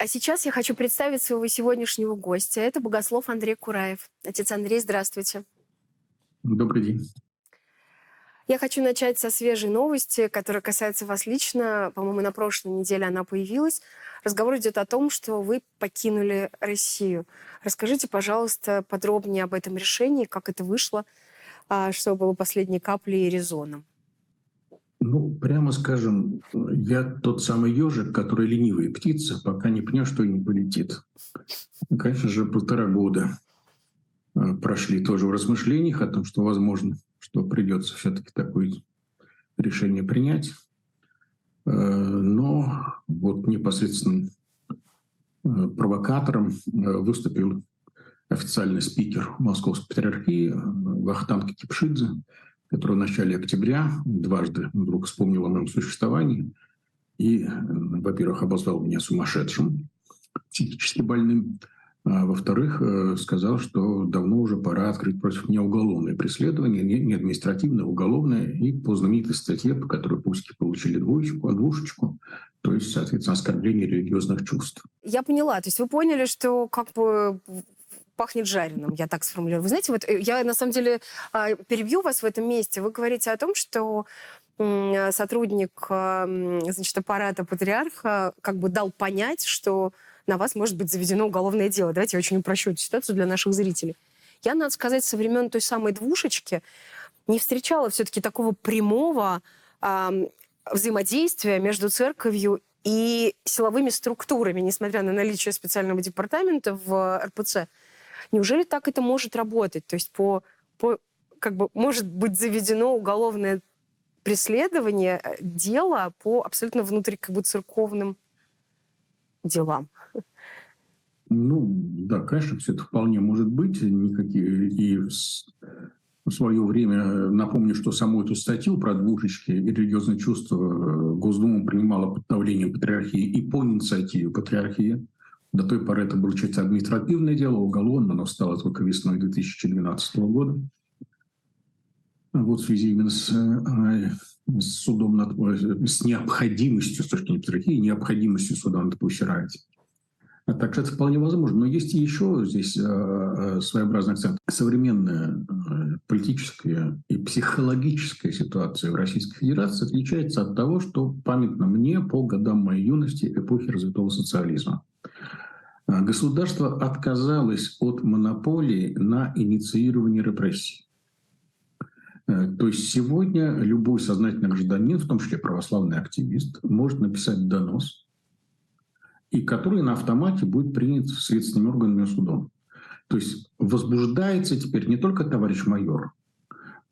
А сейчас я хочу представить своего сегодняшнего гостя. Это богослов Андрей Кураев. Отец Андрей, здравствуйте. Добрый день. Я хочу начать со свежей новости, которая касается вас лично. По-моему, на прошлой неделе она появилась. Разговор идет о том, что вы покинули Россию. Расскажите, пожалуйста, подробнее об этом решении, как это вышло, а, что было последней каплей и резоном. Ну, прямо скажем, я тот самый ежик, который ленивая птица, пока не понял, что и не полетит. Конечно же, полтора года э, прошли тоже в размышлениях о том, что возможно, что придется все-таки такое решение принять. Э, но вот непосредственно э, провокатором выступил официальный спикер Московской патриархии Вахтанг Кипшидзе, который в начале октября дважды вдруг вспомнил о моем существовании и, во-первых, обозвал меня сумасшедшим, психически больным, а во-вторых, э, сказал, что давно уже пора открыть против меня уголовное преследование, не административное, а уголовное, и по знаменитой статье, по которой пуски получили двоечку, двушечку, то есть, соответственно, оскорбление религиозных чувств. Я поняла. То есть вы поняли, что как бы пахнет жареным, я так сформулирую. Вы знаете, вот э, я на самом деле а, перебью вас в этом месте. Вы говорите о том, что сотрудник значит, аппарата патриарха как бы дал понять, что на вас может быть заведено уголовное дело. Давайте я очень упрощу эту ситуацию для наших зрителей. Я, надо сказать, со времен той самой двушечки не встречала все-таки такого прямого э, взаимодействия между церковью и силовыми структурами, несмотря на наличие специального департамента в РПЦ. Неужели так это может работать? То есть по, по как бы может быть заведено уголовное преследование, э, дело по абсолютно внутри как бы церковным делам? Ну, да, конечно, все это вполне может быть. Никакие, и в свое время, напомню, что саму эту статью про двушечки и религиозные чувства э, Госдума принимала под давлением патриархии и по инициативе патриархии. До той поры это было чисто административное дело, уголовное, оно стало только весной 2012 года. Вот в связи именно с, э, с судом над, с необходимостью, с точки зрения необходимостью суда над Паусирайте. А так что это вполне возможно. Но есть еще здесь э, э, своеобразный акцент. Современная политическая и психологическая ситуация в Российской Федерации отличается от того, что памятно мне по годам моей юности эпохи развитого социализма. А, государство отказалось от монополии на инициирование репрессий. Э, то есть сегодня любой сознательный гражданин, в том числе православный активист, может написать донос, и который на автомате будет принят следственными органами судом. То есть возбуждается теперь не только товарищ майор,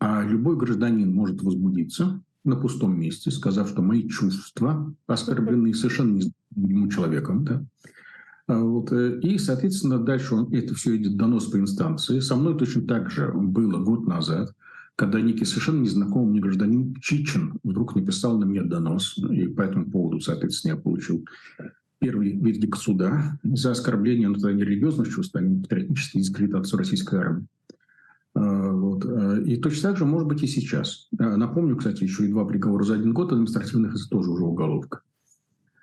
а любой гражданин может возбудиться на пустом месте, сказав, что мои чувства оскорблены совершенно незнакомым человеком. Да? А, вот. Э, и, соответственно, дальше он, это все идет донос по инстанции. Со мной точно так же было год назад, когда некий совершенно незнакомый мне гражданин Чичен вдруг написал на меня донос, и по этому поводу, соответственно, я получил первый вердикт суда за оскорбление на религиозных чувств, а не патриотической дискредитацию российской армии. А, вот. Э, и точно так же может быть и сейчас. Напомню, кстати, еще и два приговора за один год административных, это тоже уже уголовка.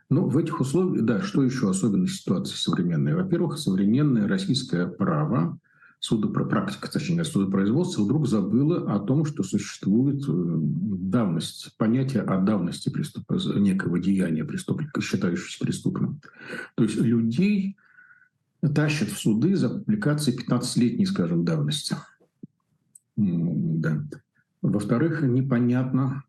Ну, в этих условиях, да, что еще особенность ситуации современной? Во-первых, современное российское право, судопрактика, точнее, судопроизводство вдруг забыло о том, что существует э, давность, понятие о давности преступа, некого деяния преступника, считающегося преступным. То есть людей тащат в суды за публикации 15-летней, скажем, давности. Да. Во-вторых, непонятно,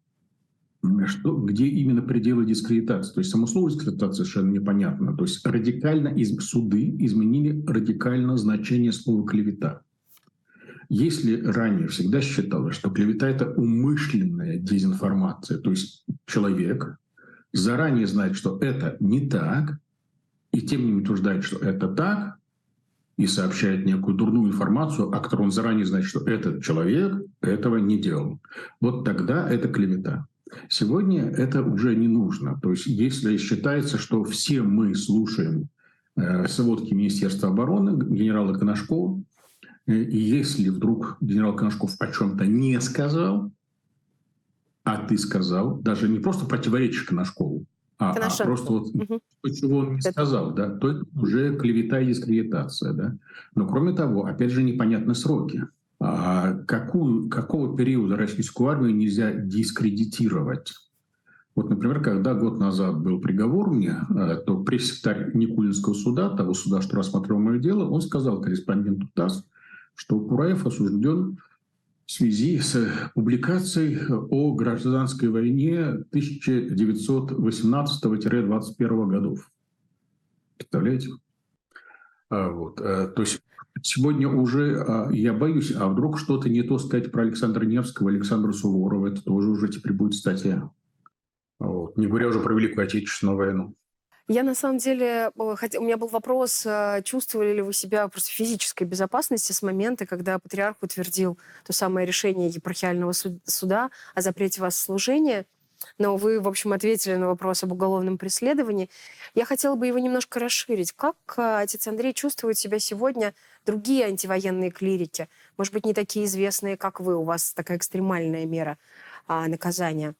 что, где именно пределы дискредитации. То есть само слово дискредитация совершенно непонятно. То есть радикально из, суды изменили радикально значение слова клевета. Если ранее всегда считалось, что клевета – это умышленная дезинформация, то есть человек заранее знает, что это не так, и тем не менее утверждает, что это так, и сообщает некую дурную информацию, о которой он заранее знает, что этот человек этого не делал. Вот тогда это клевета. Сегодня это уже не нужно. То есть если считается, что все мы слушаем э, сводки Министерства обороны генерала Коношкова, э, и если вдруг генерал Коношков о чем-то не сказал, а ты сказал, даже не просто противоречишь Коношкову, А, а Коношенко. просто вот то, чего он не Это- сказал, да, то это уже клевета и дискредитация, да. Но кроме того, опять же, непонятны сроки. А какую, какого периода российскую армию нельзя дискредитировать? Вот, например, когда год назад был приговор мне, э, то пресс-секретарь Никулинского суда, того суда, что рассматривал мое дело, он сказал корреспонденту ТАСС, что Кураев осужден в связи с публикацией о гражданской войне 1918-21 годов. Представляете? А, вот, э, то есть сегодня уже а, я боюсь, а вдруг что-то не то сказать про Александра Невского, Александра Суворова, это тоже уже теперь будет статья. Вот. Не говоря уже про Великую Отечественную войну. Я на самом деле, хотя- у меня был вопрос, э, чувствовали ли вы себя просто в физической безопасности с момента, когда патриарх утвердил то самое решение епархиального суд- суда о запрете вас служения. Но вы, в общем, ответили на вопрос об уголовном преследовании. Я хотела бы его немножко расширить. Как э, отец Андрей чувствует себя сегодня другие антивоенные клирики? Может быть, не такие известные, как вы, у вас такая экстремальная мера а, наказания.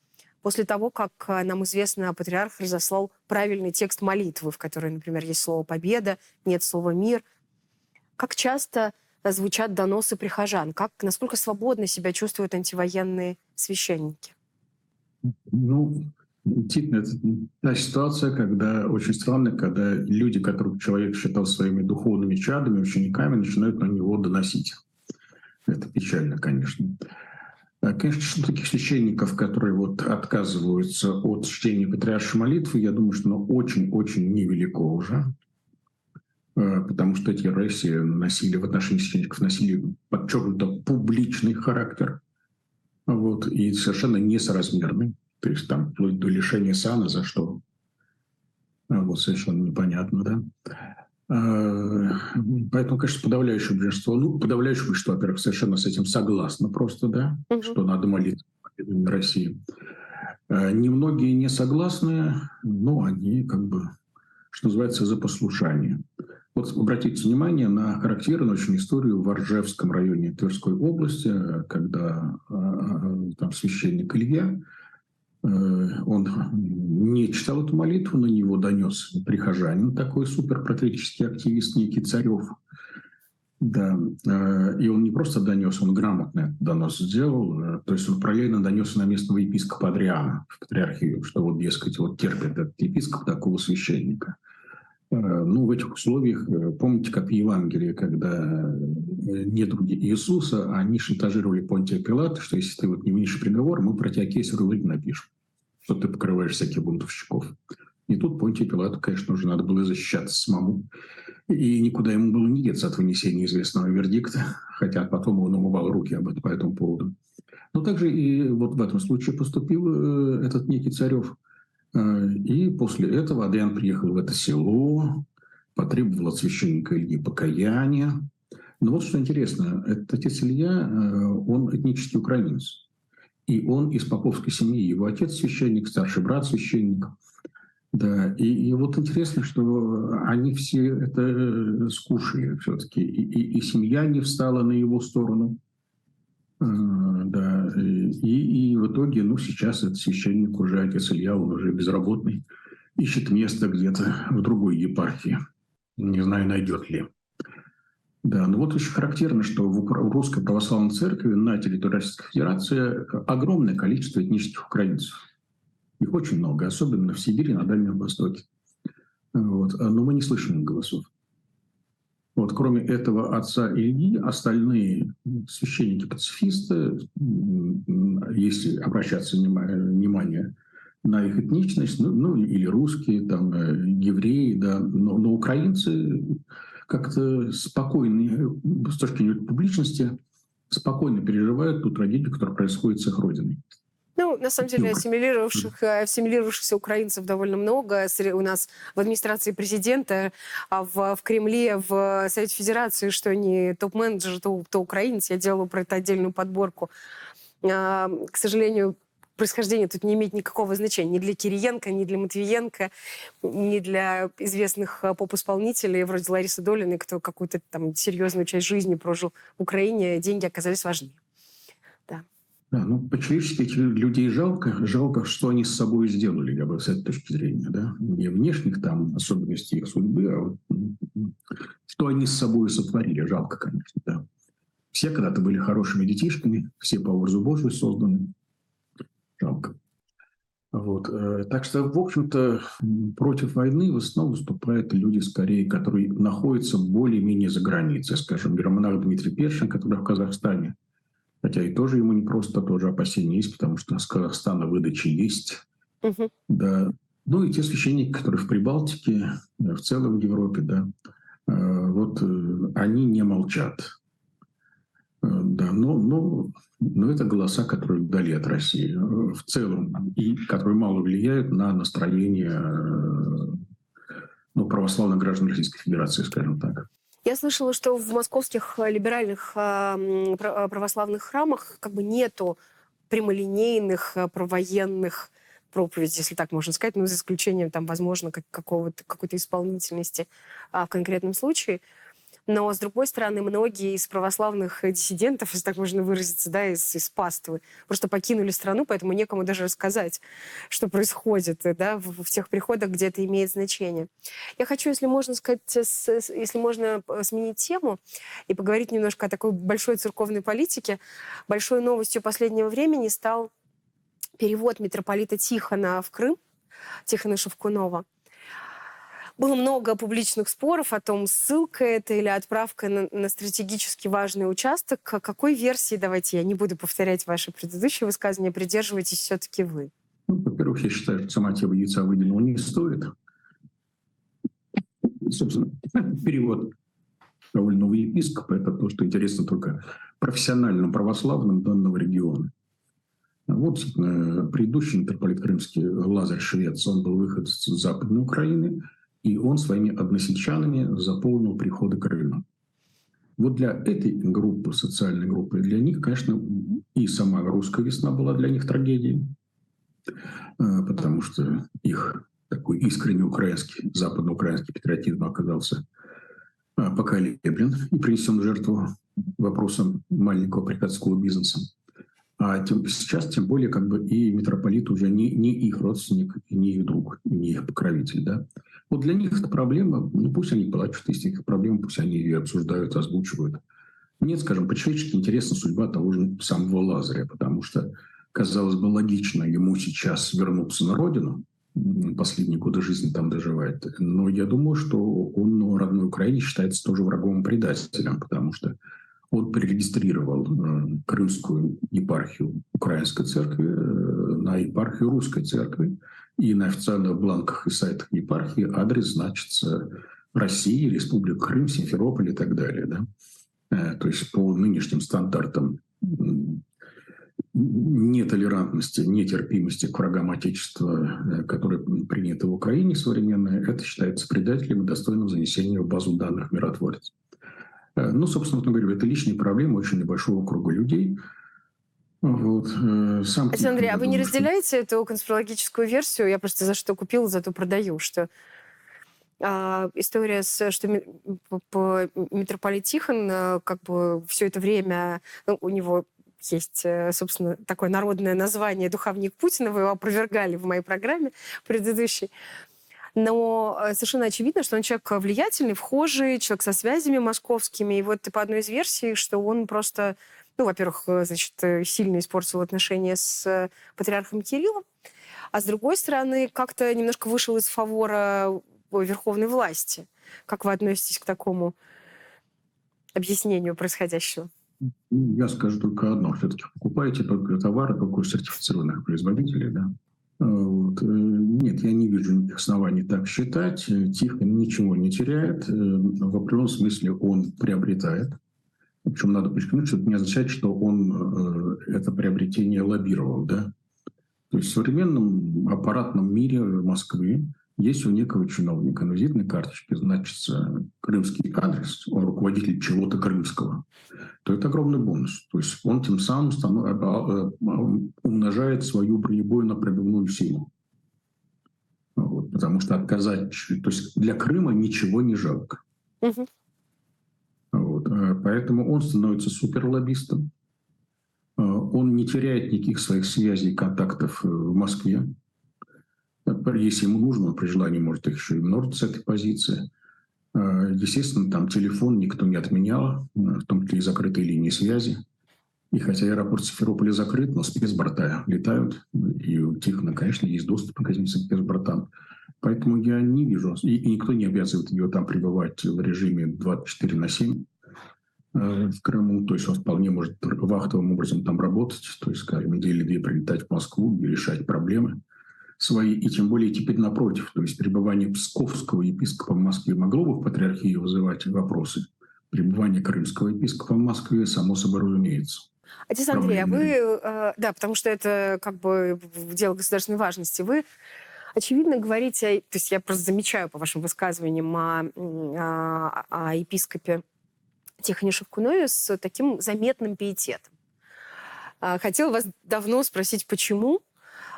После того, как а, нам известно, патриарх разослал правильный текст молитвы, в которой, например, есть слово «победа», нет слова «мир». Как часто а, звучат доносы прихожан? Как, насколько свободно себя чувствуют антивоенные священники? Ну, действительно, это та ситуация, когда очень странно, когда люди, которых человек считал своими духовными чадами, учениками, начинают на него доносить. Это печально, конечно. А, Конечно, число таких священников, которые вот отказываются от чтения патриаршей молитвы, я думаю, что оно очень-очень невелико уже. Э, Потому что эти репрессии носили в отношении священников носили подчеркнуто публичный характер вот, и совершенно несоразмерный. То есть там вплоть до лишения сана, за что А, вот, совершенно непонятно, да. А, Поэтому, конечно, подавляющее большинство, ну, подавляющее большинство, во-первых, совершенно с этим согласно просто, да, Мгм. что надо молиться о Россией. А, Немногие не согласны, но они как бы, что называется, за послушание. Вот обратите внимание на характерную очень историю в Оржевском районе Тверской области, когда э, там священник Илья, э, он не читал эту молитву, на него донес прихожанин, такой суперпатриотический активист некий Царев. Да, э, и он не просто донес, он грамотно донос сделал, э, то есть он параллельно донес на местного епископа Адриана в патриархию, что вот, дескать, вот терпит этот епископ такого священника. Э, Ну, в этих условиях, э, помните, как в Евангелии, когда э, недруги Иисуса, они шантажировали Понтия Пилата, что если ты вот не винишь приговор, мы про тебя кейс напишем, что ты покрываешь всяких бунтовщиков. И тут Понтия Пилату, конечно, уже надо было защищаться самому. И никуда ему было не деться от вынесения известного вердикта, хотя потом он умывал руки об этом, по этому поводу. Но также и вот в этом случае поступил этот некий Царев. Э, И после этого Адриан приехал в это село, потребовал от священника Ильи покаяния. Но вот что интересно, этот отец Илья, э, он этнический украинец. И он из поповской семьи. Его отец священник, старший брат священник. Да, и, и вот интересно, что они все это э, скушали все-таки. И, и- и семья не встала на его сторону. Э, Да, и, и в итоге, ну, сейчас этот священник уже, отец Илья, он уже безработный, ищет место где-то в другой епархии. Не знаю, найдет ли. Да, ну вот очень характерно, что в Русской Православной Церкви на территории Российской Федерации огромное количество этнических украинцев. Их очень много, особенно в Сибири, на Дальнем Востоке. Вот. Но мы не слышим их голосов. Вот, кроме этого отца Ильи, остальные священники-пацифисты, если обращаться внима- внимание на их этничность, ну, ну, или русские, там, э, евреи, да, но, но украинцы как-то спокойно, э, с точки зрения публичности, спокойно переживают ту трагедию, которая происходит с их родиной. Ну, на самом деле, ассимилировавших, э, ассимилировавшихся украинцев довольно много. У нас в администрации президента, а в, в Кремле, в Совете Федерации, что они топ-менеджер, то, то украинец. Я делала про это отдельную подборку. А, К сожалению, происхождение тут не имеет никакого значения ни для Кириенко, ни для Матвиенко, ни для известных а, поп-исполнителей вроде Ларисы Долиной, кто какую-то там серьезную часть жизни прожил в Украине. Деньги оказались важнее. Да, ну, по-человечески этих людей жалко. Жалко, что они с собой сделали, я бы с этой точки зрения. Да? Не внешних там особенностей их судьбы, а вот, что они с собой сотворили. Жалко, конечно, да. Все когда-то были хорошими детишками, все по образу Божию созданы. Жалко. Вот. Э, так что, в общем-то, против войны в основном выступают люди, скорее, которые находятся более-менее за границей. Скажем, Германар Дмитрий Першин, который в Казахстане – Хотя и тоже ему не просто, тоже опасения есть, потому что с Казахстана выдачи есть. Угу. Да. Ну и те священники, которые в Прибалтике, в целом в Европе, да, э, вот э, они не молчат. Э, да, но, но, но это голоса, которые вдали от России в целом, и которые мало влияют на настроение ну, православных граждан Российской Федерации, скажем так. Я слышала, что в московских э, либеральных э, православных храмах как бы нету прямолинейных э, провоенных проповедей, если так можно сказать, ну, за исключением, там, возможно, как, какого-то, какой-то исполнительности а, в конкретном случае. Но, с другой стороны, многие из православных диссидентов, если так можно выразиться, да, из, из паствы, просто покинули страну, поэтому некому даже рассказать, что происходит да, в, в тех приходах, где это имеет значение. Я хочу, если можно сказать, с, если можно э, сменить тему и поговорить немножко о такой большой церковной политике. Большой новостью последнего времени стал перевод митрополита Тихона в Крым, Тихона Шевкунова. Было много публичных споров о том, ссылка это или отправка на, на стратегически важный участок. К какой версии, давайте я не буду повторять ваши предыдущие высказывания, придерживаетесь все-таки вы? Ну, во-первых, я считаю, что сама тема яйца выделенного не стоит. Собственно, перевод довольно епископа – это то, что интересно только профессиональным православным данного региона. Вот предыдущий митрополит крымский Лазарь Швец, он был выход из Западной Украины – и он своими односельчанами заполнил приходы Крыма. Вот для этой группы, социальной группы, для них, конечно, и сама русская весна была для них трагедией, а, потому что их такой искренне украинский, западноукраинский патриотизм оказался а, поколеблен и принесен жертву вопросам маленького приходского бизнеса. А тем, сейчас, тем более, как бы и митрополит уже не, не их родственник, не их друг, не их покровитель. Да? Вот для них это проблема, ну пусть они плачут, если их проблема, пусть они ее обсуждают, озвучивают. Мне, скажем, по-человечески интересна судьба того же самого Лазаря, потому что, казалось бы, логично ему сейчас вернуться на родину, последние годы жизни там доживает. Но я думаю, что он в родной Украине считается тоже врагом предателем, потому что он перерегистрировал э, крымскую епархию Украинской церкви э, на епархию Русской церкви. И на официальных бланках и сайтах епархии адрес значится Россия, Республика Крым, Симферополь и так далее. Да? Э, то есть по нынешним стандартам нетолерантности, нетерпимости к врагам Отечества, которые приняты в Украине современные, это считается предателем и достойным занесения в базу данных миротворцев. Э, ну, собственно говоря, это личные проблемы очень небольшого круга людей. Вот. Э, сам Александр, а вы не разделяете эту конспирологическую версию? Я просто за что купил, зато продаю, что а, история, с, что митрополит Тихон э, как бы все это время, ну, у него есть, собственно, такое народное название «Духовник Путина», вы его опровергали в моей программе предыдущей. Но э, совершенно очевидно, что он человек влиятельный, вхожий, человек со связями московскими. И вот по одной из версий, что он просто, ну, во-первых, э, значит, э, сильно испортил отношения с патриархом Кириллом, а с другой стороны, как-то немножко вышел из фавора верховной власти. Как вы относитесь к такому объяснению происходящего? Я скажу только одно. Все-таки покупаете только товары только у сертифицированных производителей, да? Э, нет, я не вижу никаких оснований так считать. Э, Тихон ничего не теряет. Э, в определенном смысле он приобретает. Причем надо подчеркнуть, что это не означает, что он это приобретение лоббировал. Да? То есть в современном аппаратном мире Москвы если у некого чиновника на визитной карточке значится крымский адрес, он руководитель чего-то крымского, то это огромный бонус. То есть он тем самым станов... Э, э, умножает свою бронебойно-пробивную силу. Вот, потому что отказать... То есть для Крыма ничего не жалко. Угу. Вот, э, поэтому он становится суперлоббистом. он не теряет никаких своих связей, контактов в Москве. Если ему нужно, он при желании может их еще и множить с этой позиции. Естественно, там телефон никто не отменял, в том числе и закрытые линии связи. И хотя аэропорт Симферополя закрыт, но спецборта летают, и у Тихона, конечно, есть доступ к этим спецбортам. Поэтому я не вижу, и, и никто не обязывает его там пребывать в режиме 24 на 7 э, в Крыму. То есть он вполне может вахтовым образом там работать, то есть, скажем, недели-две прилетать в Москву и решать проблемы свои. И тем более теперь напротив, то есть пребывание псковского епископа в Москве могло бы в патриархии вызывать вопросы. Пребывание крымского епископа в Москве, само собой разумеется. Отец Андрей, а вы, э, да, потому что это как бы дело государственной важности, вы очевидно говорите, то есть я просто замечаю по вашим высказываниям о, о, о епископе Тихоне Шевкунове с таким заметным пиететом. А, хотела вас давно спросить, почему?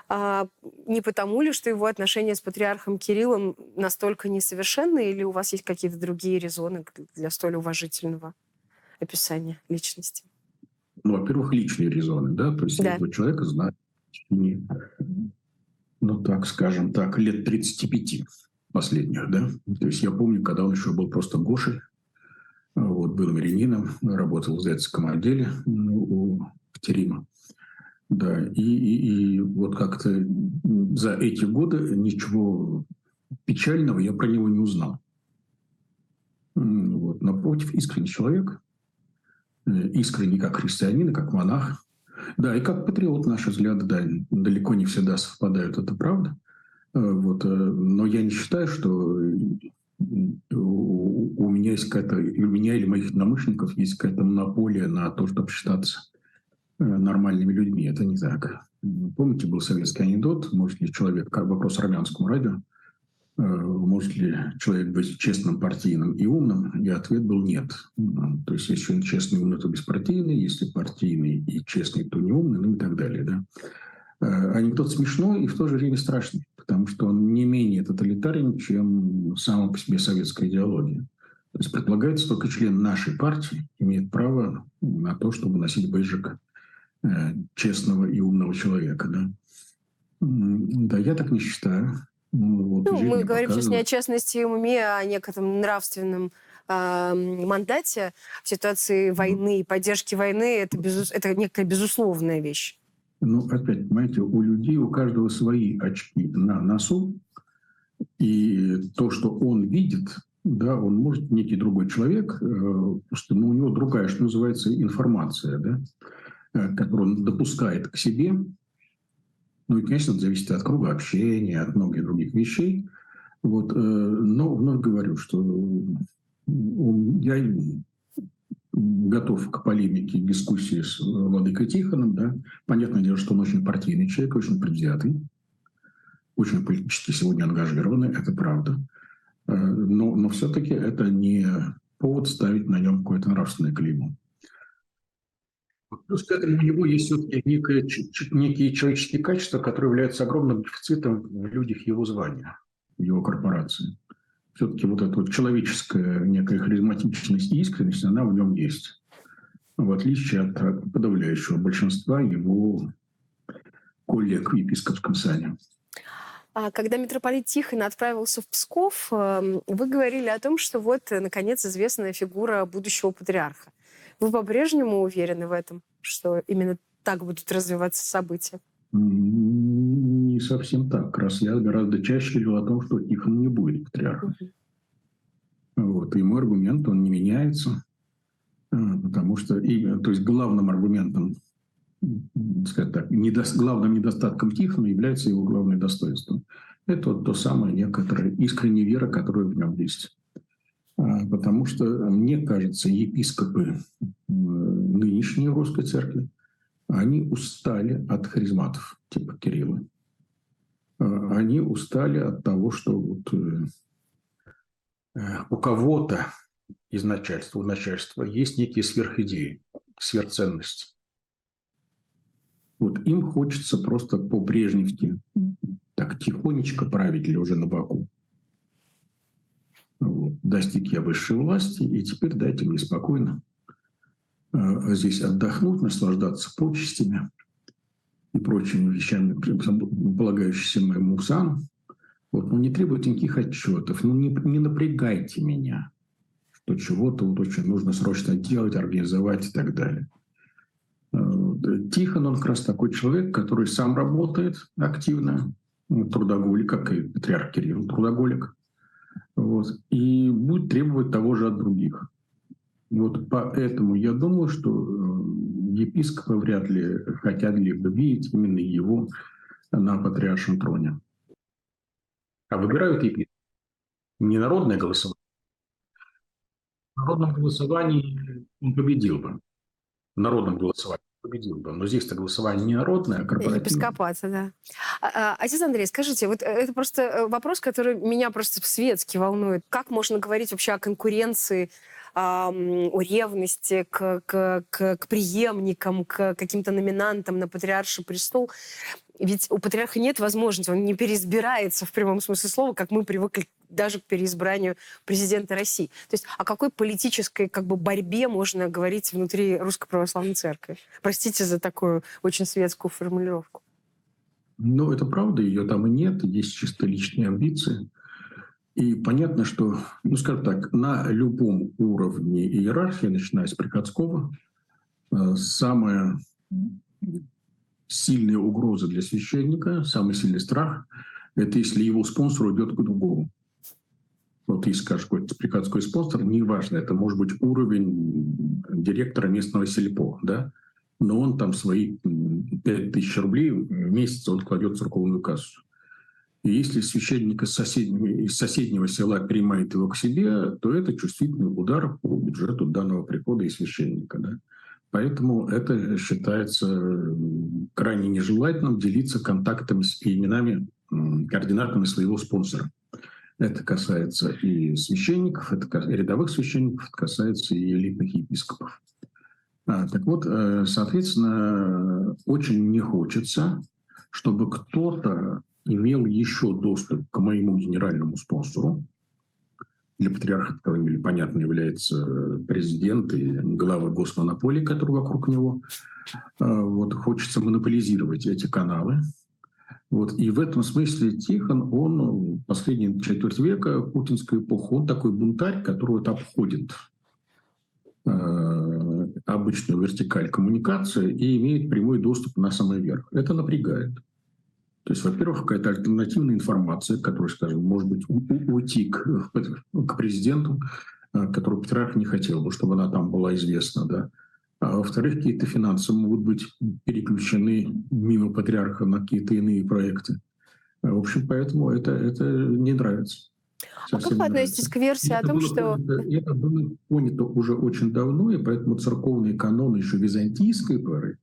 А, не потому ли, что его отношения с патриархом Кириллом настолько несовершенны, или у вас есть какие-то другие резоны для столь уважительного описания личности? Ну, во-первых, личные резоны, да, то есть да. этого человека знать не, ну, так скажем так, лет 35 последних, да. То есть я помню, когда он еще был просто Гошей, вот, был мирянином, работал в Зайцевском отделе у Катерима. Да, и, и, и вот как-то за эти годы ничего печального я про него не узнал. Вот, напротив, искренний человек, э, искренний как христианин, как монах, да, и как патриот наши взгляды, да, далеко не всегда совпадают, это правда. Э, вот, э, но я не считаю, что у меня есть какая-то, у меня или моих намышленников есть какая-то монополия на то, чтобы считаться нормальными людьми. Это не так. Помните, был советский анекдот, может ли человек, как вопрос армянскому радио, может ли человек быть честным, партийным и умным? И ответ был нет. То есть, если он честный, умный, то беспартийный, если партийный и честный, то не умный, ну и так далее. Да? Э, анекдот смешной и в то же время страшный, потому что он не менее тоталитарен, чем сама по себе советская идеология. То есть предполагается, только член нашей партии имеет право на то, чтобы носить бейджик э, честного и умного человека. Да? Да, я так не считаю. Ну, вот ну, мы говорим сейчас не о честности и уме, а о некотором нравственном э, мандате в ситуации войны и поддержки войны. Это, безус... это некая безусловная вещь. Ну, опять, понимаете, у людей, у каждого свои очки на носу, и то, что он видит, да, он может, некий другой человек, э, что ну, у него другая, что называется, информация, да, э, которую он допускает к себе, ну и, конечно, это зависит от круга общения, от многих других вещей. Вот, э, но вновь говорю, что я готов к полемике, дискуссии с Владыкой Тихоном. Да. Понятное дело, что он очень партийный человек, очень предвзятый, очень политически сегодня ангажированный, это правда. Э, но, но все-таки это не повод ставить на нем какое-то нравственное клеймо. Плюс к этому у него есть все-таки некое, некие человеческие качества, которые являются огромным дефицитом в людях его звания, его корпорации. Все-таки вот эта вот человеческая некая харизматичность и искренность, она в нем есть. В отличие от подавляющего большинства его коллег в епископском сане. А когда митрополит Тихон отправился в Псков, эм, вы говорили о том, что вот, наконец, известная фигура будущего патриарха. Вы по-прежнему уверены в этом, что именно так будут развиваться события? Не совсем так. Раз я гораздо чаще говорю о том, что Тихон не будет патриархом. Угу. Вот. И мой аргумент, он не меняется. А, потому что, и, то есть главным аргументом, сказать так, недо, главным недостатком Тихона является его главное достоинство. Это вот то самое некоторая искренняя вера, которая в нем есть. А, потому что, мне кажется, епископы нынешней русской церкви, они устали от харизматов типа Кирилла. А, они устали от того, что вот э, э, у кого-то из начальства, у начальства есть некие сверхидеи, сверхценности. Вот им хочется просто по Брежневски так тихонечко править или уже на боку достиг я высшей власти, и теперь дайте мне спокойно э, э, здесь отдохнуть, наслаждаться почестями и прочими вещами, полагающимися моему сану. Вот, ну, не требуйте никаких отчетов, ну, не, не напрягайте меня, что чего-то вот очень нужно срочно делать, организовать и так далее. Э, Тихон, он как раз такой человек, который сам работает активно, трудоголик, как и патриарх Кирилл, трудоголик, вот, и будет требовать того же от других. Вот поэтому я думаю, что э, епископы вряд ли хотят либо видеть именно его на патриаршем троне. А выбирают епископы. Не народное голосование. В народном голосовании он победил бы. В народном голосовании победил бы. Но здесь-то голосование не народное, а корпоративное. Епископата, да. А, а, отец Андрей, скажите, вот э, это просто э, вопрос, который меня просто светски волнует. Как можно говорить вообще о конкуренции о ревности к, к, к, к преемникам, к каким-то номинантам на патриарший престол. Ведь у патриарха нет возможности, он не переизбирается в прямом смысле слова, как мы привыкли даже к переизбранию президента России. То есть о какой политической как бы, борьбе можно говорить внутри Русской Православной Церкви? Простите за такую очень светскую формулировку. Ну, это правда, ее там и нет, есть чисто личные амбиции. И понятно, что, ну, скажем так, на любом уровне иерархии, начиная с приходского, э, самая сильная угроза для священника, самый сильный страх – это если его спонсор уйдет к другому. Вот если скажешь, какой-то приходской спонсор, неважно, это может быть уровень директора местного сельпо, да, но он там свои 5000 рублей в месяц он кладет в церковную кассу. И если священник из соседнего, из соседнего села принимает его к себе, то это чувствительный удар по бюджету данного прихода и священника. Да? Поэтому это считается крайне нежелательным делиться контактами и именами, координатами своего спонсора. Это касается и священников, это и рядовых священников, это касается и элитных епископов. А, так вот, э, соответственно, очень не хочется, чтобы кто-то имел еще доступ к моему генеральному спонсору. Для патриарха таковым, понятно, является президент и глава госмонополии, который вокруг него. А, вот, хочется монополизировать эти каналы. Вот. И в этом смысле Тихон, он последний четверть века, путинскую эпоху, он такой бунтарь, который вот обходит э, обычную вертикаль коммуникации и имеет прямой доступ на самый верх. Это напрягает. То есть, во-первых, какая-то альтернативная информация, которая, скажем, может быть, уйти к, к президенту, э, которую Петрарх не хотел бы, чтобы она там была известна, да. А во-вторых, какие-то финансы могут быть переключены мимо патриарха на какие-то иные проекты. В общем, поэтому это, это не нравится. А как вы относитесь к версии это о том, было, что... Это, это было понято уже очень давно, и поэтому церковные каноны еще византийской поры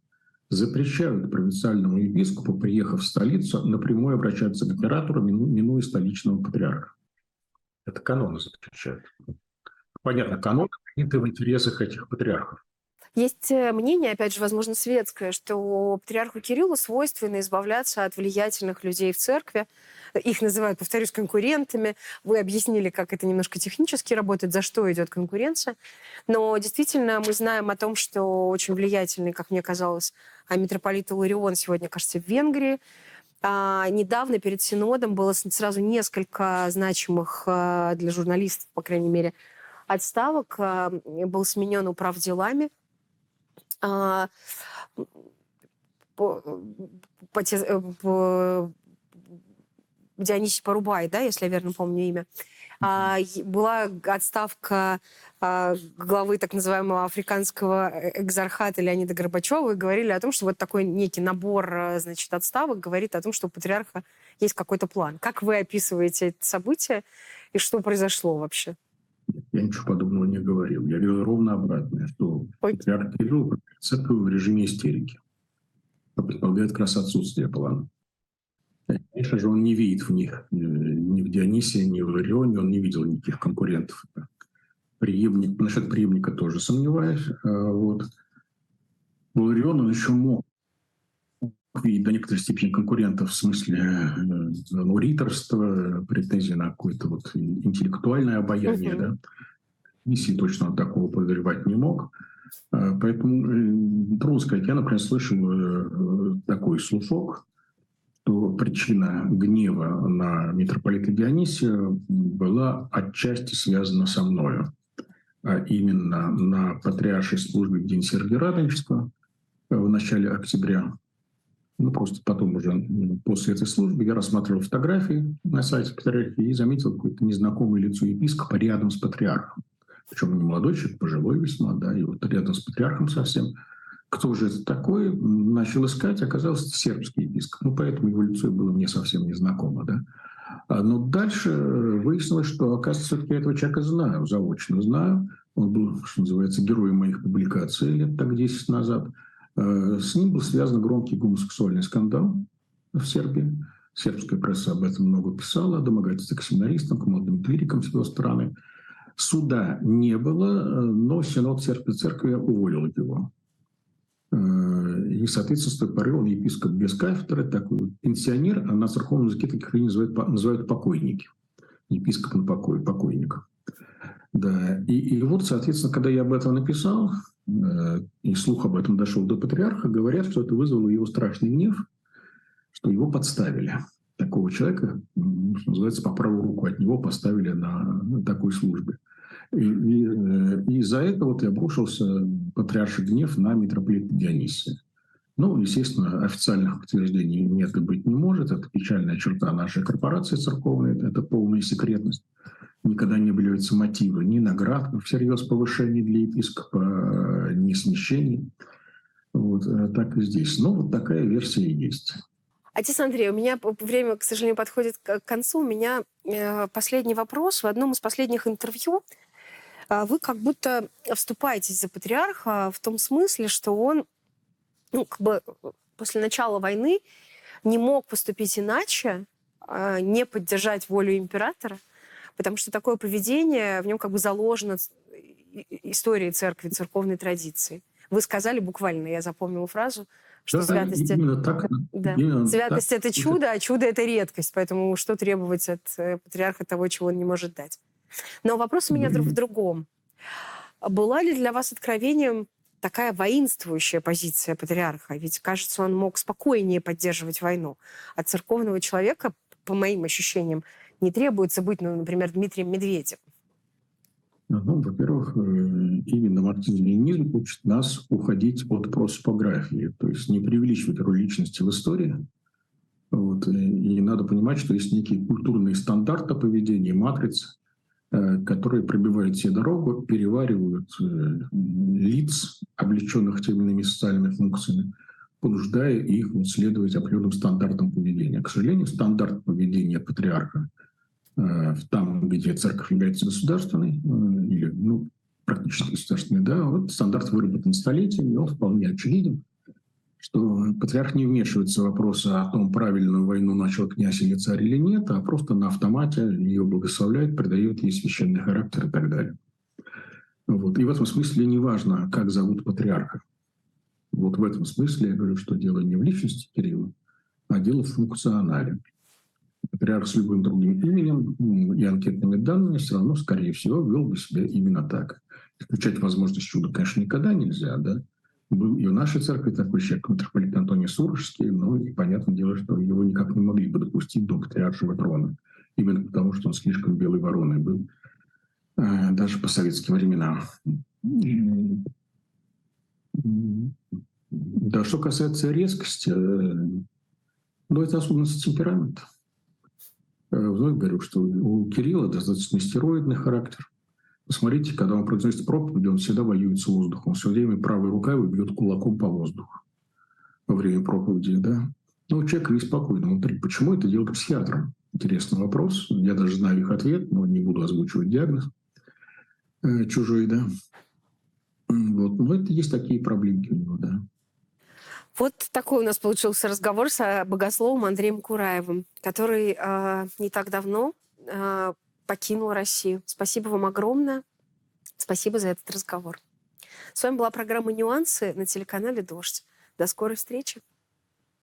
запрещают провинциальному епископу, приехав в столицу, напрямую обращаться к императору, минуя столичного патриарха. Это каноны запрещают. Понятно, каноны приняты в интересах этих патриархов. Есть э, мнение, опять же, возможно, светское, что патриарху Кириллу свойственно избавляться от влиятельных людей в церкви. Их называют, повторюсь, конкурентами. Вы объяснили, как это немножко технически работает, за что идет конкуренция. Но действительно мы знаем о том, что очень влиятельный, как мне казалось, митрополит Иларион сегодня, кажется, в Венгрии. А, недавно перед Синодом было сразу несколько значимых а, для журналистов, по крайней мере, отставок. А, был сменен управ делами а, Дионисий Порубай, да, если я верно помню имя, а, была отставка а, главы так называемого африканского э, экзархата Леонида Горбачева и говорили о том, что вот такой некий набор, э, значит, отставок говорит о том, что у патриарха есть какой-то план. Как вы описываете это событие и что произошло вообще? Я ничего подобного не говорил. Я говорил ровно обратное, что патриарх Кирилл церковь в режиме истерики. Это предполагает как раз отсутствие плана. Конечно же, он не видит в них, э, ни в Дионисии, ни в Ларионе, он не видел никаких конкурентов. Преемник, насчет преемника тоже сомневаюсь. А вот. Ларион он еще мог видеть до некоторой степени конкурентов в смысле э, ну, риторства, претензий на какое-то вот интеллектуальное обаяние. Uh-huh. Да? Миссии точно такого подозревать не мог. Поэтому трудно сказать. Я, например, слышал такой слушок, что причина гнева на митрополита Дионисия была отчасти связана со мною а именно на патриаршей службе в день Сергирадончества в начале октября. Ну, просто потом уже после этой службы я рассматривал фотографии на сайте патриархии и заметил какое-то незнакомое лицо епископа рядом с патриархом. Причем не молодой человек, пожилой весьма, да, и вот рядом с патриархом совсем. Кто же это такой? Начал искать, оказался сербский епископ. Ну, поэтому его лицо было мне совсем незнакомо, да. А, но дальше выяснилось, что, оказывается, все-таки я этого человека знаю, заочно знаю. Он был, что называется, героем моих публикаций лет так 10 назад. А, с ним был связан громкий гомосексуальный скандал в Сербии. Сербская пресса об этом много писала, домогательство к семинаристам, к молодым клирикам с его стороны. Суда не было, но Синод Сербской Церкви уволил его. Э, и, соответственно, с той поры он епископ без кафедры, такой пенсионер, а на церковном языке таких людей называют, называют покойники. Епископ на покой, покойник. Да. И, и вот, соответственно, когда я об этом написал, э, и слух об этом дошел до патриарха, говорят, что это вызвало его страшный гнев, что его подставили. Такого человека, что называется, по правую руку от него поставили на такой службе. И, и, э, и из-за этого вот и обрушился патриарший гнев на митрополита Дионисия. Ну, естественно, официальных подтверждений нет и быть не может. Это печальная черта нашей корпорации церковной, это полная секретность. Никогда не обливаются мотивы ни наград всерьез повышений для епископа, ни смещений. Вот, э, так и здесь. Но вот такая версия и есть. Отец Андрей, у меня время, к сожалению, подходит к концу. У меня э, последний вопрос. В одном из последних интервью а вы как будто вступаетесь за патриарха в том смысле, что он ну, как бы после начала войны не мог поступить иначе, а, не поддержать волю императора, потому что такое поведение в нем как бы заложено историей церкви, церковной традиции. Вы сказали буквально, я запомнила фразу, что да, святость, именно так, да. именно святость так. это чудо, а чудо это редкость. Поэтому что требовать от э, патриарха того, чего он не может дать? Но вопрос у меня mm-hmm. в другом. Была ли для вас откровением такая воинствующая позиция патриарха? Ведь, кажется, он мог спокойнее поддерживать войну. От церковного человека, по моим ощущениям, не требуется быть, ну, например, Дмитрием Медведевым. Ну, во-первых, э, именно марксизм-ленинизм учит нас уходить от просопографии, то есть не преувеличивать роль личности в истории. Вот. И надо понимать, что есть некие культурные стандарты поведения, матрицы, Э, которые пробивают себе дорогу, переваривают э, лиц, облеченных теми или иными социальными функциями, понуждая их следовать определенным стандартам поведения. К сожалению, стандарт поведения патриарха э, там, где церковь является государственной, или ну, практически государственной, да, вот стандарт выработан столетиями, он вполне очевиден что патриарх не вмешивается в вопросы о том, правильную войну начал князь или царь или нет, а просто на автомате ее благословляет, придает ей священный характер и так далее. Вот. И в этом смысле не важно, как зовут патриарха. Вот в этом смысле я говорю, что дело не в личности Кирилла, а дело в функционале. Патриарх с любым другим именем и анкетными данными все равно, скорее всего, вел бы себя именно так. Исключать возможность чуда, конечно, никогда нельзя, да, был и в нашей церкви такой человек, митрополит Антоний Сурожский, но и понятное дело, что его никак не могли бы допустить до патриаршего трона, именно потому что он слишком белой вороной был, э, даже по советским временам. Да, что касается резкости, э, ну, это особенность темперамента. Э, вновь говорю, что у Кирилла достаточно стероидный характер. Посмотрите, когда он произносит проповедь, он всегда воюет с воздухом. Все время правой рукой бьет кулаком по воздуху во время проповеди, да. Но ну, человек неспокойно внутри. Почему это делает психиатром? Интересный вопрос. Я даже знаю их ответ, но не буду озвучивать диагноз э, чужой, да. Вот. Но это есть такие проблемки у него, да. Вот такой у нас получился разговор с богословом Андреем Кураевым, который э, не так давно э, покинул Россию. Спасибо вам огромное. Спасибо за этот разговор. С вами была программа «Нюансы» на телеканале «Дождь». До скорой встречи.